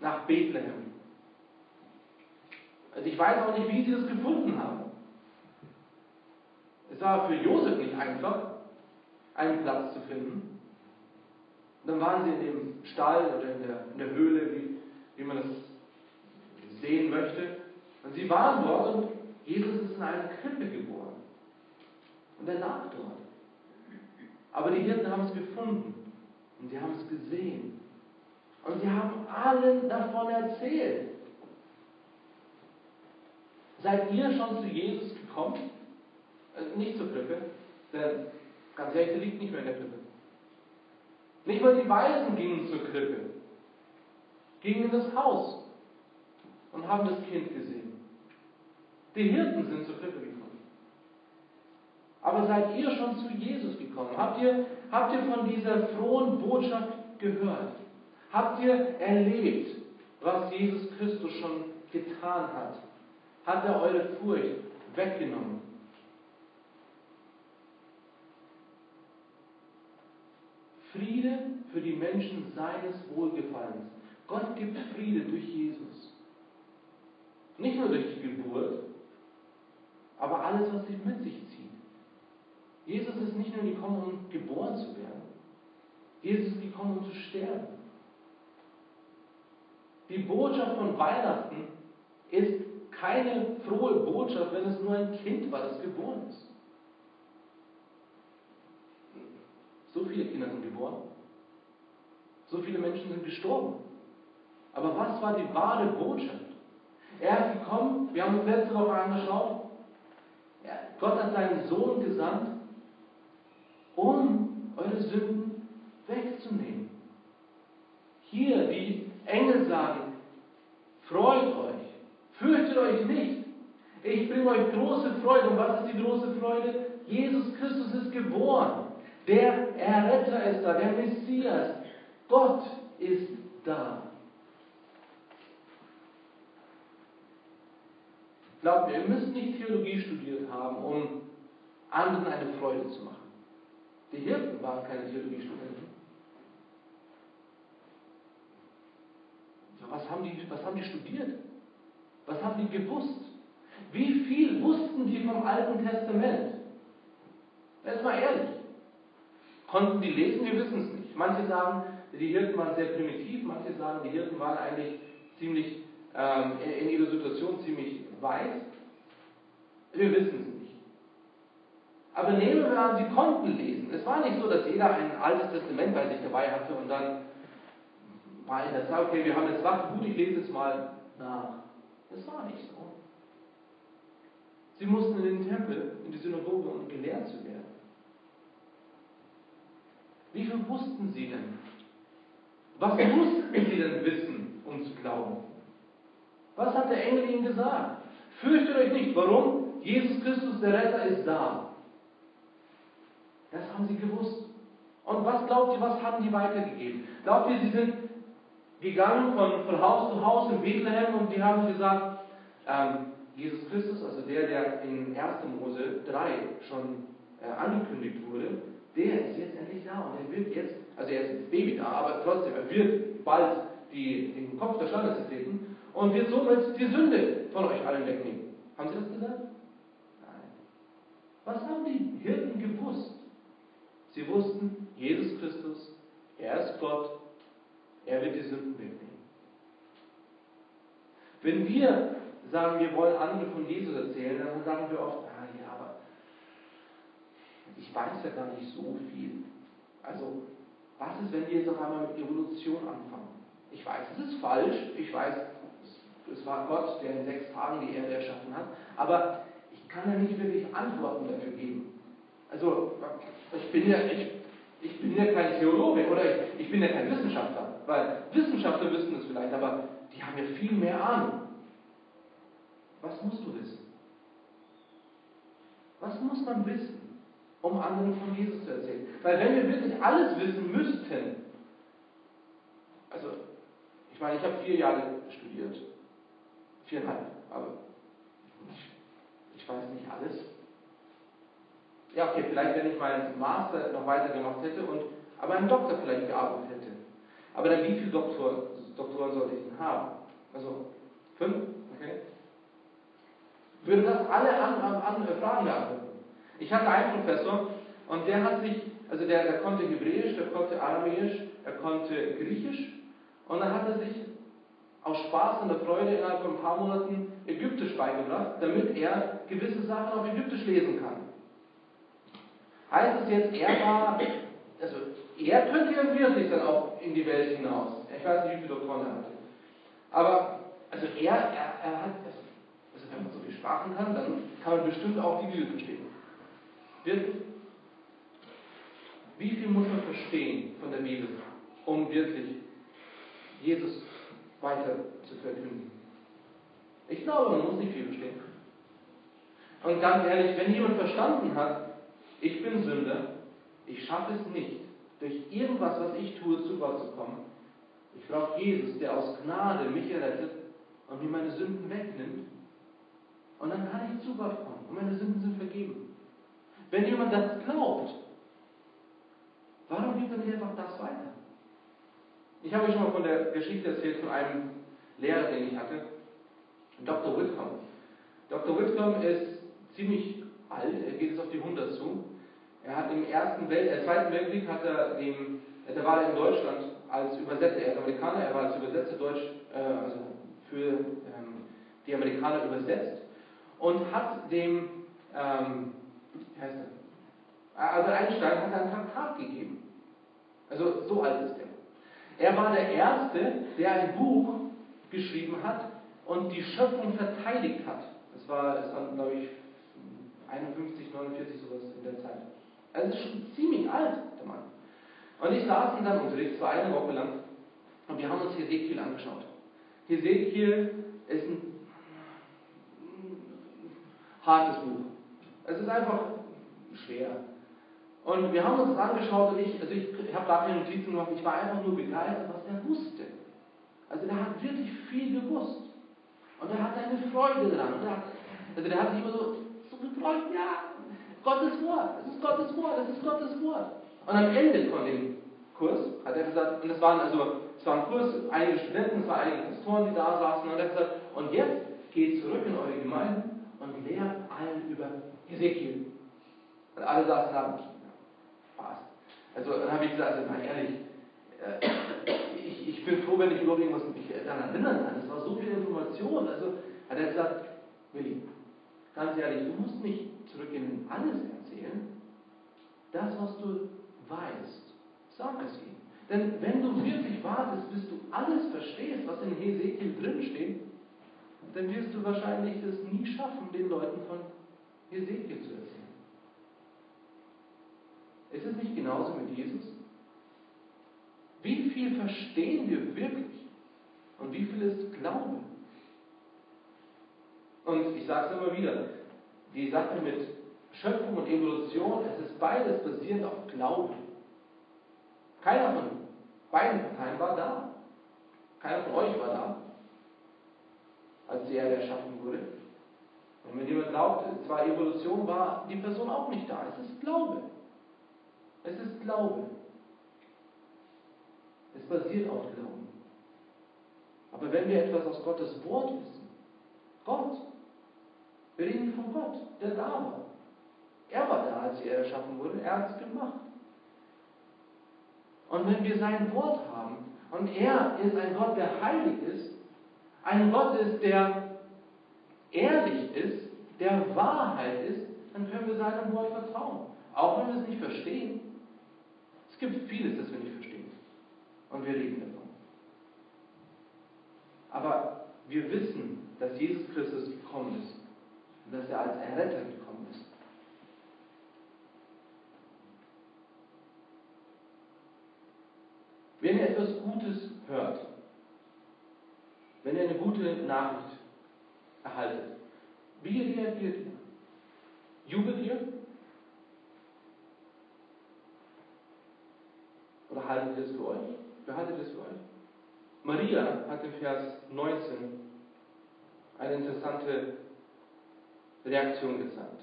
nach Bethlehem. Also ich weiß auch nicht, wie sie das gefunden haben. Es war für Josef nicht einfach, einen Platz zu finden. Und dann waren sie in dem Stall oder in der, in der Höhle, wie, wie man das sehen möchte. Und sie waren dort und Jesus ist in einer Krippe geboren. Und er lag dort. Aber die Hirten haben es gefunden. Und sie haben es gesehen. Und sie haben allen davon erzählt. Seid ihr schon zu Jesus gekommen? Also nicht zur Krippe, denn ganz ehrlich, der liegt nicht mehr in der Krippe. Nicht mal die Weisen gingen zur Krippe, gingen in das Haus und haben das Kind gesehen. Die Hirten sind zur Krippe gekommen. Aber seid ihr schon zu Jesus gekommen? Habt ihr, habt ihr von dieser frohen Botschaft gehört? Habt ihr erlebt, was Jesus Christus schon getan hat? Hat er eure Furcht weggenommen? Friede für die Menschen seines Wohlgefallens. Gott gibt Friede durch Jesus. Nicht nur durch die Geburt, aber alles, was sie mit sich zieht. Jesus ist nicht nur gekommen, um geboren zu werden. Jesus ist gekommen, um zu sterben. Die Botschaft von Weihnachten ist keine frohe Botschaft, wenn es nur ein Kind war, das geboren ist. So viele Kinder sind geboren. So viele Menschen sind gestorben. Aber was war die wahre Botschaft? Er ist gekommen, wir haben uns letzte Woche angeschaut, Gott hat seinen Sohn gesandt, um eure Sünden wegzunehmen. Hier, die Engel sagen, freut euch, fürchtet euch nicht. Ich bringe euch große Freude. Und was ist die große Freude? Jesus Christus ist geboren. Der Erretter ist da, der Messias. Gott ist da. Glaubt mir, ihr müsst nicht Theologie studiert haben, um anderen eine Freude zu machen. Die Hirten waren keine Theologiestudenten. Was haben, die, was haben die studiert? Was haben die gewusst? Wie viel wussten die vom Alten Testament? Jetzt mal ehrlich. Konnten die lesen? Wir wissen es nicht. Manche sagen, die Hirten waren sehr primitiv, manche sagen, die Hirten waren eigentlich ziemlich ähm, in ihrer Situation ziemlich weiß. Wir wissen es nicht. Aber nehmen wir an, sie konnten lesen. Es war nicht so, dass jeder ein altes Testament bei sich dabei hatte und dann war in der okay, wir haben jetzt was, gut, ich lese es mal nach. Das war nicht so. Sie mussten in den Tempel, in die Synagoge, um gelehrt zu werden. Wie viel wussten sie denn? Was mussten sie denn wissen, um zu glauben? Was hat der Engel ihnen gesagt? Fürchtet euch nicht. Warum? Jesus Christus, der Retter, ist da. Das haben sie gewusst. Und was glaubt ihr, was haben die weitergegeben? Glaubt ihr, sie sind gegangen von, von Haus zu Haus in Bethlehem und die haben gesagt, ähm, Jesus Christus, also der, der in 1. Mose 3 schon äh, angekündigt wurde, der ist jetzt endlich da und er wird jetzt, also er ist jetzt Baby da, aber trotzdem, er wird bald die, den Kopf der Schlange zertreten und wird somit die Sünde von euch allen wegnehmen. Haben Sie das gesagt? Nein. Was haben die Hirten gewusst? Sie wussten, Jesus Christus, er ist Gott, er wird die Sünden wegnehmen. Wenn wir sagen, wir wollen andere von Jesus erzählen, dann sagen wir oft, ah ja, aber ich weiß ja gar nicht so viel. Also, was ist, wenn wir jetzt auf einmal mit Evolution anfangen? Ich weiß, es ist falsch, ich weiß, es war Gott, der in sechs Tagen die Erde erschaffen hat. Aber ich kann ja nicht wirklich Antworten dafür geben. Also, ich bin ja, ich, ich bin ja kein Theologe oder ich, ich bin ja kein Wissenschaftler. Weil Wissenschaftler wissen es vielleicht, aber die haben ja viel mehr Ahnung. Was musst du wissen? Was muss man wissen, um anderen von Jesus zu erzählen? Weil wenn wir wirklich alles wissen müssten, also ich meine, ich habe vier Jahre studiert viereinhalb, aber ich, weiß nicht alles. Ja, okay, vielleicht wenn ich meinen Master noch weitergemacht hätte und aber einen Doktor vielleicht gearbeitet hätte. Aber dann wie viele Doktor, Doktoren sollte ich denn haben? Also fünf? Okay. Würde das alle anderen an, Fragen beantworten? Ich hatte einen Professor und der hat sich, also der, der konnte Hebräisch, der konnte Aramäisch, er konnte Griechisch und dann hat er sich aus Spaß und der Freude innerhalb von ein paar Monaten Ägyptisch beigebracht, damit er gewisse Sachen auf Ägyptisch lesen kann. Heißt es jetzt, er war, also er könnte ja wirklich dann auch in die Welt hinaus. Ich weiß nicht, wie viele Doktoren er hatte. Aber, also er, er, er hat, also wenn man so viel Sprachen kann, dann kann man bestimmt auch die Bibel verstehen. Wie viel muss man verstehen von der Bibel, um wirklich Jesus weiter zu verkünden? Ich glaube, man muss nicht viel verstehen. Und ganz ehrlich, wenn jemand verstanden hat, ich bin Sünder, ich schaffe es nicht, durch irgendwas, was ich tue, zu Gott zu kommen. Ich brauche Jesus, der aus Gnade mich errettet und mir meine Sünden wegnimmt. Und dann kann ich zu Gott kommen und meine Sünden sind vergeben. Wenn jemand das glaubt, warum gibt er nicht einfach das weiter? Ich habe euch schon mal von der Geschichte erzählt von einem Lehrer, den ich hatte, Dr. Whitcomb. Dr. Whitcomb ist ziemlich alt, er geht jetzt auf die 100 zu. Er hat im ersten Welt, äh, Zweiten Weltkrieg hat er dem, da war er in Deutschland als Übersetzer, er ist Amerikaner, er war als Übersetzer Deutsch, äh, also für ähm, die Amerikaner übersetzt und hat dem, ähm, wie heißt er? Also Einstein hat einen Traktat gegeben. Also so alt ist er. Er war der Erste, der ein Buch geschrieben hat und die Schöpfung verteidigt hat. Das war, das war glaube ich, 51, 49, sowas in der Zeit. Also ist schon ziemlich alt, der Mann. Und ich saß in seinem Unterricht, es war eine Woche lang, und wir haben uns Hesekiel angeschaut. Hesekiel ist ein hartes Buch. Es ist einfach schwer. Und wir haben uns das angeschaut und ich, also ich, ich habe gar keine Notizen gemacht, ich war einfach nur begeistert, was er wusste. Also der hat wirklich viel gewusst. Und er hatte eine Freude daran. Der hat, also der hat sich immer so, so gefreut, ja, Gottes Wort, das ist Gottes Wort, das ist Gottes Wort. Und am Ende von dem Kurs hat er gesagt, und es waren also, es war ein Kurs, einige Studenten, es waren einige Pastoren, die da saßen, und er hat gesagt, und jetzt geht zurück in eure Gemeinden und lehrt allen über Ezekiel. Und alle saßen da Spaß. Also dann habe ich gesagt, also mal ehrlich, äh, ich, ich bin froh, wenn ich über irgendwas mich daran erinnern kann. Es war so viel Information. Also hat er gesagt, Willi, ganz ehrlich, du musst nicht zurückgehen und alles erzählen. Das, was du weißt, sag es ihm. Denn wenn du wirklich wartest, bis du alles verstehst, was in Hesekiel drinsteht, dann wirst du wahrscheinlich es nie schaffen, den Leuten von Hesekiel zu erzählen. Ist es nicht genauso mit Jesus? Wie viel verstehen wir wirklich und wie viel ist Glaube? Und ich sage es immer wieder, die Sache mit Schöpfung und Evolution, es ist beides basierend auf Glauben. Keiner von beiden Parteien war da. Keiner von euch war da, als die Erde erschaffen wurde. Und wenn jemand glaubt, zwar Evolution war die Person auch nicht da. Es ist Glaube. Es ist Glaube. Es basiert auf Glauben. Aber wenn wir etwas aus Gottes Wort wissen, Gott, wir reden von Gott, der da war. Er war da, als Erde erschaffen wurde. Er hat es gemacht. Und wenn wir sein Wort haben, und er ist ein Gott, der heilig ist, ein Gott ist, der ehrlich ist, der Wahrheit ist, dann können wir seinem Wort vertrauen. Auch wenn wir es nicht verstehen. Es gibt vieles, das wir nicht verstehen. Und wir reden davon. Aber wir wissen, dass Jesus Christus gekommen ist und dass er als Erretter gekommen ist. Wenn ihr etwas Gutes hört, wenn ihr eine gute Nachricht erhaltet, wie reagiert ihr? Jubelt ihr? Oder haltet ihr es für euch? Behaltet es für euch? Maria hat im Vers 19 eine interessante Reaktion gezeigt.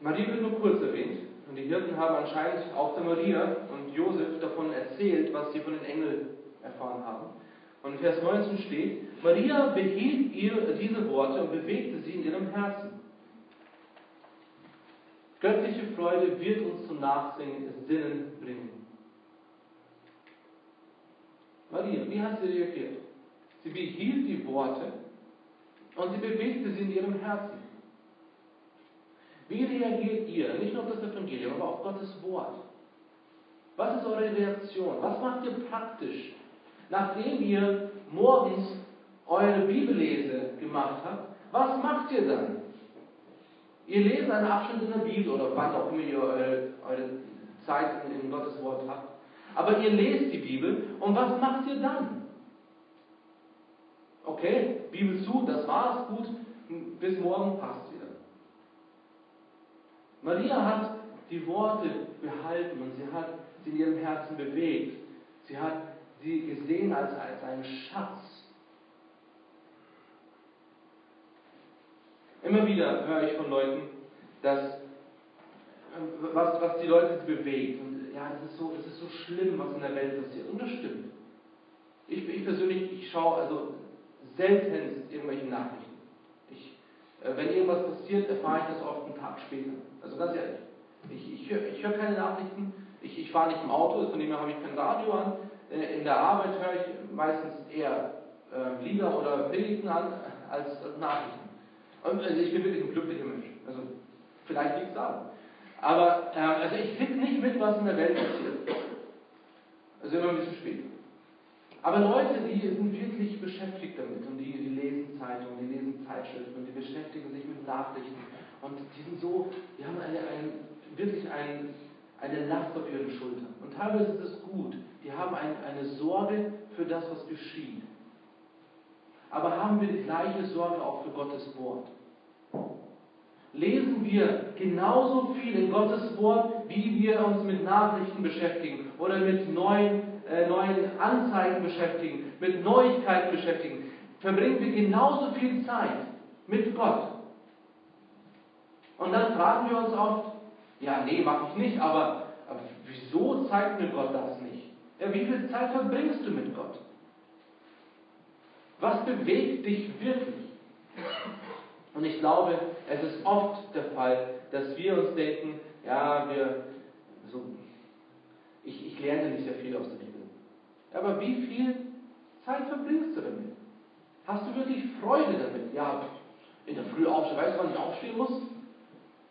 Maria wird nur kurz erwähnt und die Hirten haben anscheinend auch der Maria und Josef davon erzählt, was sie von den Engeln erfahren haben. Und in Vers 19 steht, Maria behielt ihr diese Worte und bewegte sie in ihrem Herzen. Göttliche Freude wird uns zum Nachsinnen bringen. Maria, wie hat sie reagiert? Sie behielt die Worte Und sie bewegte sie in ihrem Herzen. Wie reagiert ihr, nicht nur auf das Evangelium, aber auf Gottes Wort? Was ist eure Reaktion? Was macht ihr praktisch, nachdem ihr morgens eure Bibellese gemacht habt? Was macht ihr dann? Ihr lest einen Abschnitt in der Bibel oder wann auch immer ihr eure, eure Zeit in, in Gottes Wort habt. Aber ihr lest die Bibel und was macht ihr dann? Okay, Bibel zu, das war's, gut, bis morgen passt wieder. Maria hat die Worte behalten und sie hat sie in ihrem Herzen bewegt. Sie hat sie gesehen als, als einen Schatz. Immer wieder höre ich von Leuten, dass was, was die Leute bewegt. Und ja, das ist, so, das ist so schlimm, was in der Welt passiert. Und das stimmt. Ich, ich persönlich, ich schaue also selten irgendwelche Nachrichten. Ich, äh, wenn irgendwas passiert, erfahre ich das oft einen Tag später. Also ganz ehrlich. Ich, ich höre keine Nachrichten. Ich, ich fahre nicht im Auto, von dem her habe ich kein Radio an. Äh, in der Arbeit höre ich meistens eher äh, Lieder oder Predigten an als Nachrichten. Und, also ich bin wirklich ein glücklicher Mensch. Also vielleicht liegt es daran. Aber äh, also ich kriege nicht mit, was in der Welt passiert. Also immer ein bisschen spät. Aber Leute, die sind wirklich beschäftigt damit und die, die lesen Zeitungen, die lesen Zeitschriften und die beschäftigen sich mit Nachrichten und die sind so, die haben eine, ein, wirklich ein, eine Last auf ihren Schultern. Und teilweise ist es gut, die haben ein, eine Sorge für das, was geschieht. Aber haben wir die gleiche Sorge auch für Gottes Wort? Lesen wir genauso viel in Gottes Wort, wie wir uns mit Nachrichten beschäftigen oder mit neuen, äh, neuen Anzeigen beschäftigen, mit Neuigkeiten beschäftigen. Verbringen wir genauso viel Zeit mit Gott. Und dann fragen wir uns oft, ja, nee, mache ich nicht, aber, aber wieso zeigt mir Gott das nicht? Ja, wie viel Zeit verbringst du mit Gott? Was bewegt dich wirklich? Und ich glaube, es ist oft der Fall, dass wir uns denken, ja, wir, so, ich, ich lerne nicht sehr viel aus der Bibel. Aber wie viel Zeit verbringst du damit? Hast du wirklich Freude damit? Ja, in der Früh aufstehen, weißt du, wann ich aufstehen muss?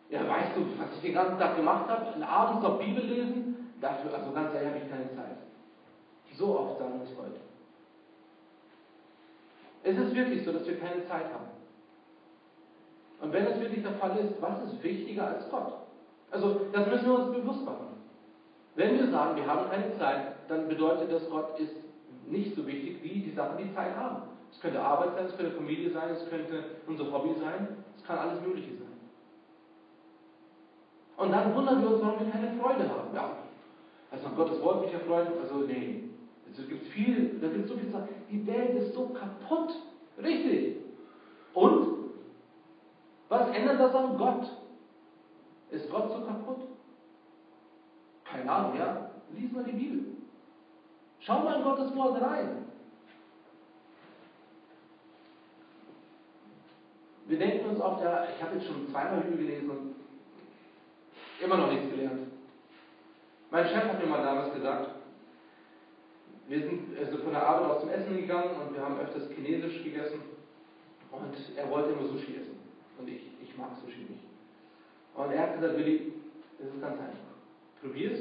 Ja, weißt du, was ich den ganzen Tag gemacht habe? Abends noch Bibel lesen? Dafür, also ganz ehrlich, habe ich keine Zeit. So oft sagen wir es heute. Es ist wirklich so, dass wir keine Zeit haben. Und wenn es wirklich der Fall ist, was ist wichtiger als Gott? Also, das müssen wir uns bewusst machen. Wenn wir sagen, wir haben keine Zeit, dann bedeutet das, Gott ist nicht so wichtig wie die Sachen, die Zeit haben. Es könnte Arbeit sein, es könnte Familie sein, es könnte unser Hobby sein, es kann alles Mögliche sein. Und dann wundern wir uns, warum wir keine Freude haben. Ja, also an Gottes Wort mich erfreuen, also nee. Es gibt viel, da gibt es so viel Sachen. Die Welt ist so kaputt. Richtig. Und was ändert das an Gott? Ist Gott so kaputt? Keine Ahnung, ja? Lies mal die Bibel. Schau mal in Gottes Wort rein. Wir denken uns oft, ja, ich habe jetzt schon zweimal Bibel gelesen immer noch nichts gelernt. Mein Chef hat mir mal damals gesagt, wir sind also von der Arbeit aus zum Essen gegangen und wir haben öfters Chinesisch gegessen und er wollte immer Sushi essen. Und ich, ich mag Sushi nicht. Und er hat gesagt, Willi, das ist ganz einfach. Probier es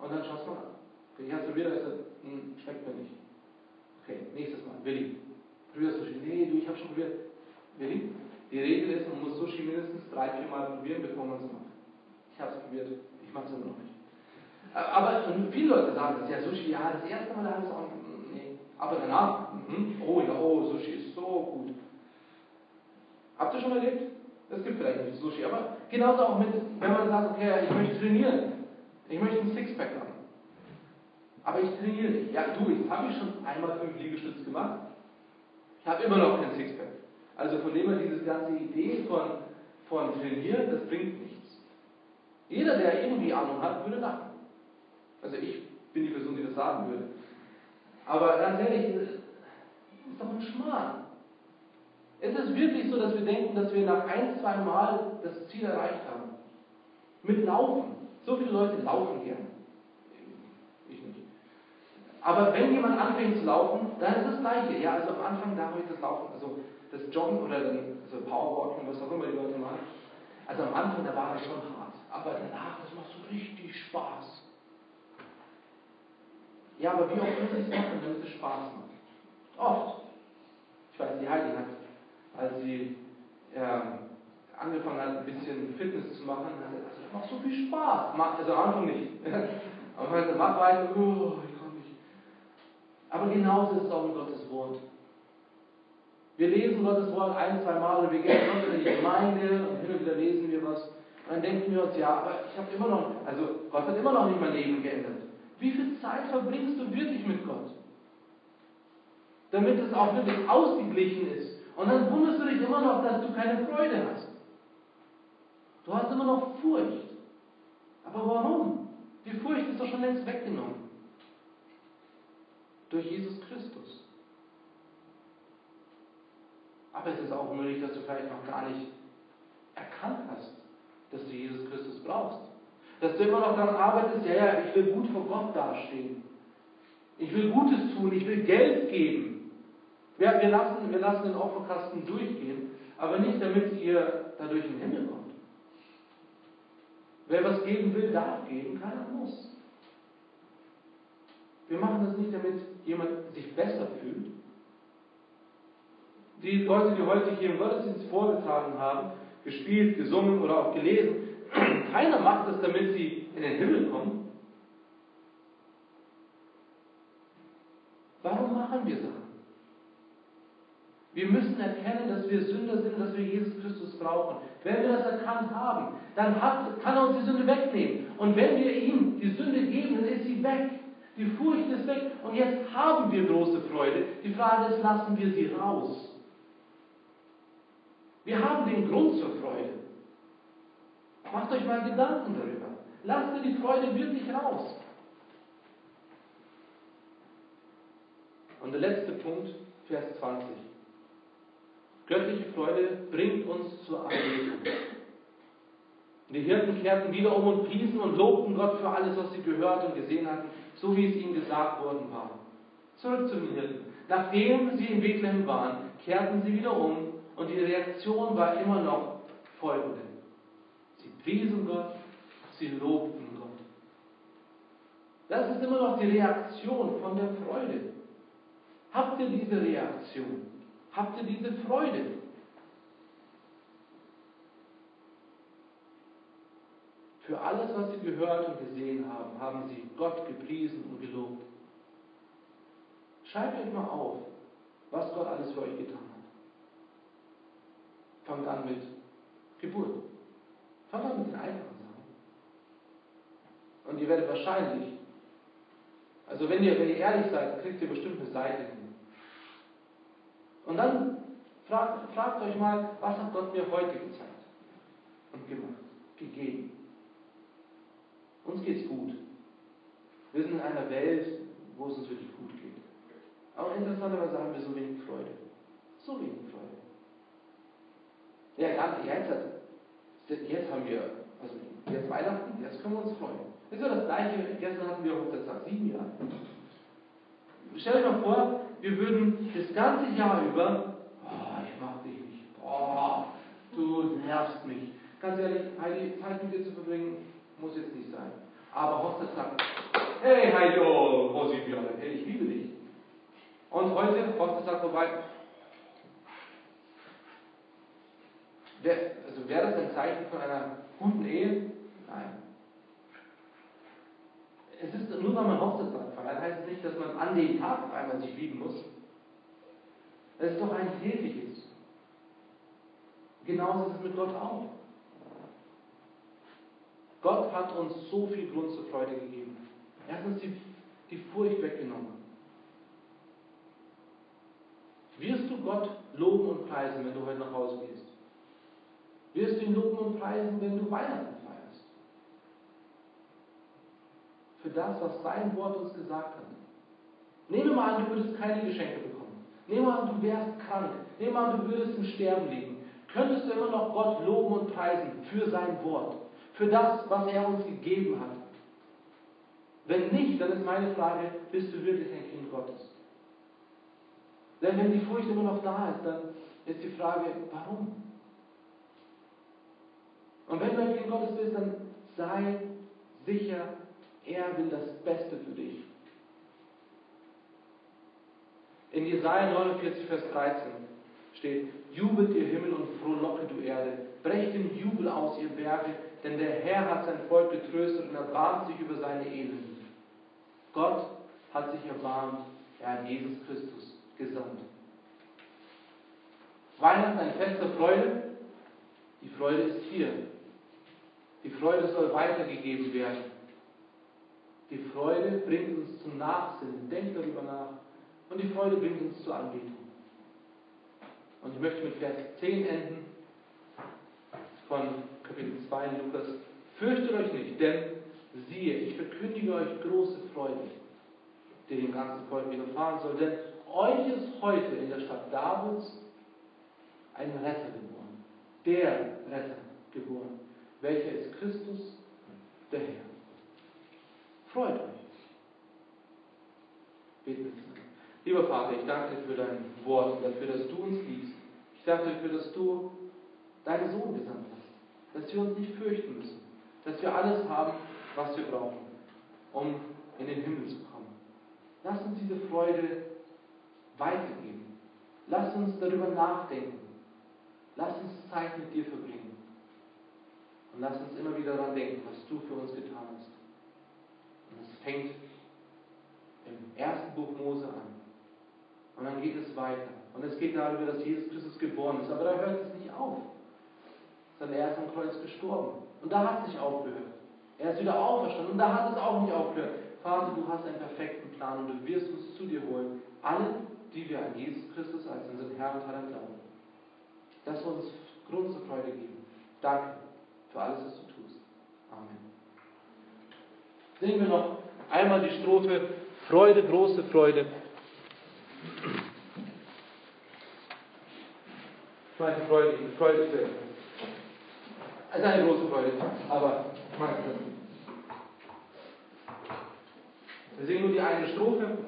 und dann schaust du mal an. Ich habe es probiert, er gesagt, hm, schmeckt mir nicht. Okay, nächstes Mal. Willi, probier Sushi. Nee, du, ich habe schon probiert. Willi, die Regel ist, man muss Sushi mindestens drei, vier Mal probieren, bevor man es macht. Ich habe es probiert, ich mache es immer noch nicht. Aber viele Leute sagen das, ja, Sushi, ja, das erste Mal habe ich es auch, nee. Aber danach, mh, oh ja, oh, Sushi ist so gut. Habt ihr schon erlebt? Es gibt vielleicht nicht Sushi, aber genauso auch mit, wenn man sagt, okay, ich möchte trainieren. Ich möchte ein Sixpack haben. Aber ich trainiere nicht. Ja, du, jetzt habe ich schon einmal fünf Liegestütze gemacht. Ich habe immer noch kein Sixpack. Also von dem her, diese ganze Idee von, von Trainieren, das bringt nichts. Jeder, der irgendwie Ahnung hat, würde lachen. Also ich bin die Person, die das sagen würde. Aber ganz ehrlich, das ist doch ein Schmarrn. Es ist wirklich so, dass wir denken, dass wir nach ein, zwei Mal das Ziel erreicht haben. Mit Laufen. So viele Leute laufen gern. Ich nicht. Aber wenn jemand anfängt zu laufen, dann ist das Gleiche. Ja, also am Anfang darf ich das Laufen, also das Joggen oder dann, also Powerwalking, was auch immer die Leute machen. Also am Anfang, da war das schon hart. Aber danach, das macht so richtig Spaß. Ja, aber wie oft muss ich es machen, damit es Spaß macht? Oft. Ich weiß, die Heidi hat, als sie ähm, angefangen hat, ein bisschen Fitness zu machen, hat sie gesagt, das macht so viel Spaß. Also am Anfang nicht. <laughs> aber wenn sie mach weiter, oh, ich kann nicht. Aber genauso ist es auch in Gottes Wort. Wir lesen Gottes Wort ein, zwei Mal und wir gehen in die Gemeinde und hin und wieder lesen wir was. Und dann denken wir uns, ja, aber ich habe immer noch, also Gott hat immer noch nicht mein Leben geändert. Wie viel Zeit verbringst du wirklich mit Gott? Damit es auch wirklich ausgeglichen ist. Und dann wunderst du dich immer noch, dass du keine Freude hast. Du hast immer noch Furcht. Aber warum? Die Furcht ist doch schon längst weggenommen. Durch Jesus Christus. Aber es ist auch möglich, dass du vielleicht noch gar nicht erkannt hast, dass du Jesus Christus brauchst. Dass du immer noch daran arbeitest, ja, ja, ich will gut vor Gott dastehen. Ich will Gutes tun, ich will Geld geben. Wir, wir, lassen, wir lassen den Opferkasten durchgehen, aber nicht damit ihr dadurch in den Himmel kommt. Wer was geben will, darf geben, keiner muss. Wir machen das nicht, damit jemand sich besser fühlt, die Leute, die heute hier im Gottesdienst vorgetragen haben, gespielt, gesungen oder auch gelesen, <clears throat> keiner macht das, damit sie in den Himmel kommen. Warum machen wir Sachen? Wir müssen erkennen, dass wir Sünder sind, dass wir Jesus Christus brauchen. Wenn wir das erkannt haben, dann hat, kann er uns die Sünde wegnehmen. Und wenn wir ihm die Sünde geben, dann ist sie weg. Die Furcht ist weg. Und jetzt haben wir große Freude. Die Frage ist, lassen wir sie raus? Wir haben den Grund zur Freude. Macht euch mal Gedanken darüber. Lasst die Freude wirklich raus. Und der letzte Punkt, Vers 20. Göttliche Freude bringt uns zur Anbetung. Die Hirten kehrten wieder um und priesen und lobten Gott für alles, was sie gehört und gesehen hatten, so wie es ihnen gesagt worden war. Zurück zu den Hirten. Nachdem sie in Bethlehem waren, kehrten sie wieder um und die Reaktion war immer noch folgende. Sie priesen Gott, sie lobten Gott. Das ist immer noch die Reaktion von der Freude. Habt ihr diese Reaktion? Habt ihr diese Freude? Für alles, was sie gehört und gesehen haben, haben sie Gott gepriesen und gelobt. Schreibt euch mal auf, was Gott alles für euch getan hat. Fangt an mit Geburt. Fangt an mit den einfachen Sachen. Und ihr werdet wahrscheinlich, also wenn ihr, wenn ihr ehrlich seid, kriegt ihr bestimmt eine Seite. Und dann fragt, fragt euch mal, was hat Gott mir heute gezeigt und gemacht, gegeben. Uns geht's gut. Wir sind in einer Welt, wo es uns wirklich gut geht. Aber interessanterweise haben wir so wenig Freude. So wenig Freude. Ja, gerade jetzt, jetzt haben wir, also jetzt Weihnachten, jetzt können wir uns freuen. Das ist ja das gleiche, gestern hatten wir Hochzeitstag, sieben Jahre. Stell dir mal vor, wir würden das ganze Jahr über, oh, ich mag dich nicht, oh, du nervst mich. Ganz ehrlich, Heidi, Zeit mit dir zu verbringen, muss jetzt nicht sein. Aber Hochzeitstag, hey Heidi, oh, wir alle? Hey, ich liebe dich. Und heute, Hochzeitstag vorbei, also wäre das ein Zeichen von einer guten Ehe? Nein. Es ist nur, weil man Hochzeitstag feiert, heißt es nicht, dass man an dem Tag auf einmal sich lieben muss. Es ist doch ein tägliches. Genauso ist es mit Gott auch. Gott hat uns so viel Grund zur Freude gegeben. Er hat uns die, die Furcht weggenommen. Wirst du Gott loben und preisen, wenn du heute nach Hause gehst? wirst du ihn loben und preisen, wenn du Weihnachten Für das, was sein Wort uns gesagt hat. Nehme mal an, du würdest keine Geschenke bekommen. Nehme mal an, du wärst krank. Nehme mal an, du würdest im Sterben liegen. Könntest du immer noch Gott loben und preisen für sein Wort. Für das, was er uns gegeben hat. Wenn nicht, dann ist meine Frage, bist du wirklich ein Kind Gottes? Denn wenn die Furcht immer noch da ist, dann ist die Frage, warum? Und wenn du ein Kind Gottes bist, dann sei sicher, er will das Beste für dich. In Jesaja 49, Vers 13 steht: Jubelt ihr Himmel und frohlocke du Erde, brecht im Jubel aus ihr Berge, denn der Herr hat sein Volk getröstet und erbarmt sich über seine Elenden. Gott hat sich erbarmt, er hat Jesus Christus gesandt. Weihnachten ein Fest der Freude. Die Freude ist hier. Die Freude soll weitergegeben werden. Die Freude bringt uns zum Nachsinnen. Denkt darüber nach. Und die Freude bringt uns zur Anbetung. Und ich möchte mit Vers 10 enden von Kapitel 2 in Lukas. Fürchtet euch nicht, denn siehe, ich verkündige euch große Freude, die dem ganzen Volk widerfahren soll. Denn euch ist heute in der Stadt Davids ein Retter geboren. Der Retter geboren. Welcher ist Christus, der Herr. Freut euch. Wir Lieber Vater, ich danke dir für dein Wort und dafür, dass du uns liebst. Ich danke dir dafür, dass du deinen Sohn gesandt hast. Dass wir uns nicht fürchten müssen. Dass wir alles haben, was wir brauchen, um in den Himmel zu kommen. Lass uns diese Freude weitergeben. Lass uns darüber nachdenken. Lass uns Zeit mit dir verbringen. Und lass uns immer wieder daran denken, was du für uns getan hast. Und es fängt im ersten Buch Mose an. Und dann geht es weiter. Und es geht darüber, dass Jesus Christus geboren ist. Aber da hört es nicht auf. Sondern er ist am Kreuz gestorben. Und da hat es nicht aufgehört. Er ist wieder auferstanden. Und da hat es auch nicht aufgehört. Vater, du hast einen perfekten Plan und du wirst uns zu dir holen. Alle, die wir an Jesus Christus als unseren Herrn und Heiland glauben. Das soll uns zur Freude geben. Danke für alles, was du. Singen wir noch einmal die Strophe Freude, große Freude. Meine Freude, Freude ist ist eine große Freude, aber meine das. Wir singen nur die eine Strophe.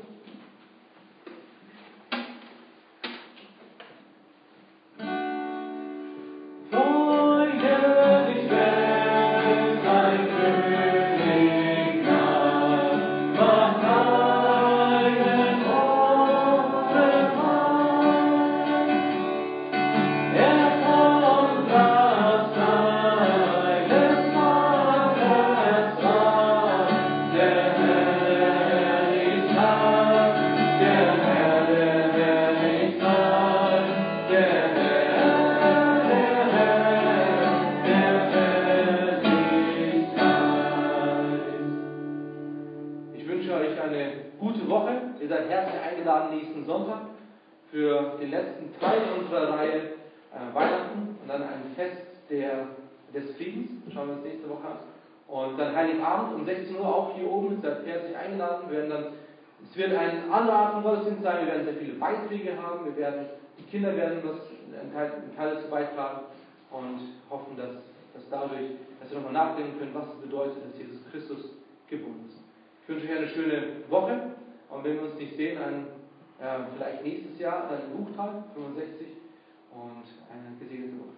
Beitragen und hoffen, dass, dass dadurch, dass wir nochmal nachdenken können, was es bedeutet, dass Jesus Christus geboren ist. Ich wünsche euch eine schöne Woche und wenn wir uns nicht sehen, ein, äh, vielleicht nächstes Jahr, dann Buchtag 65 und eine gesegnete Woche.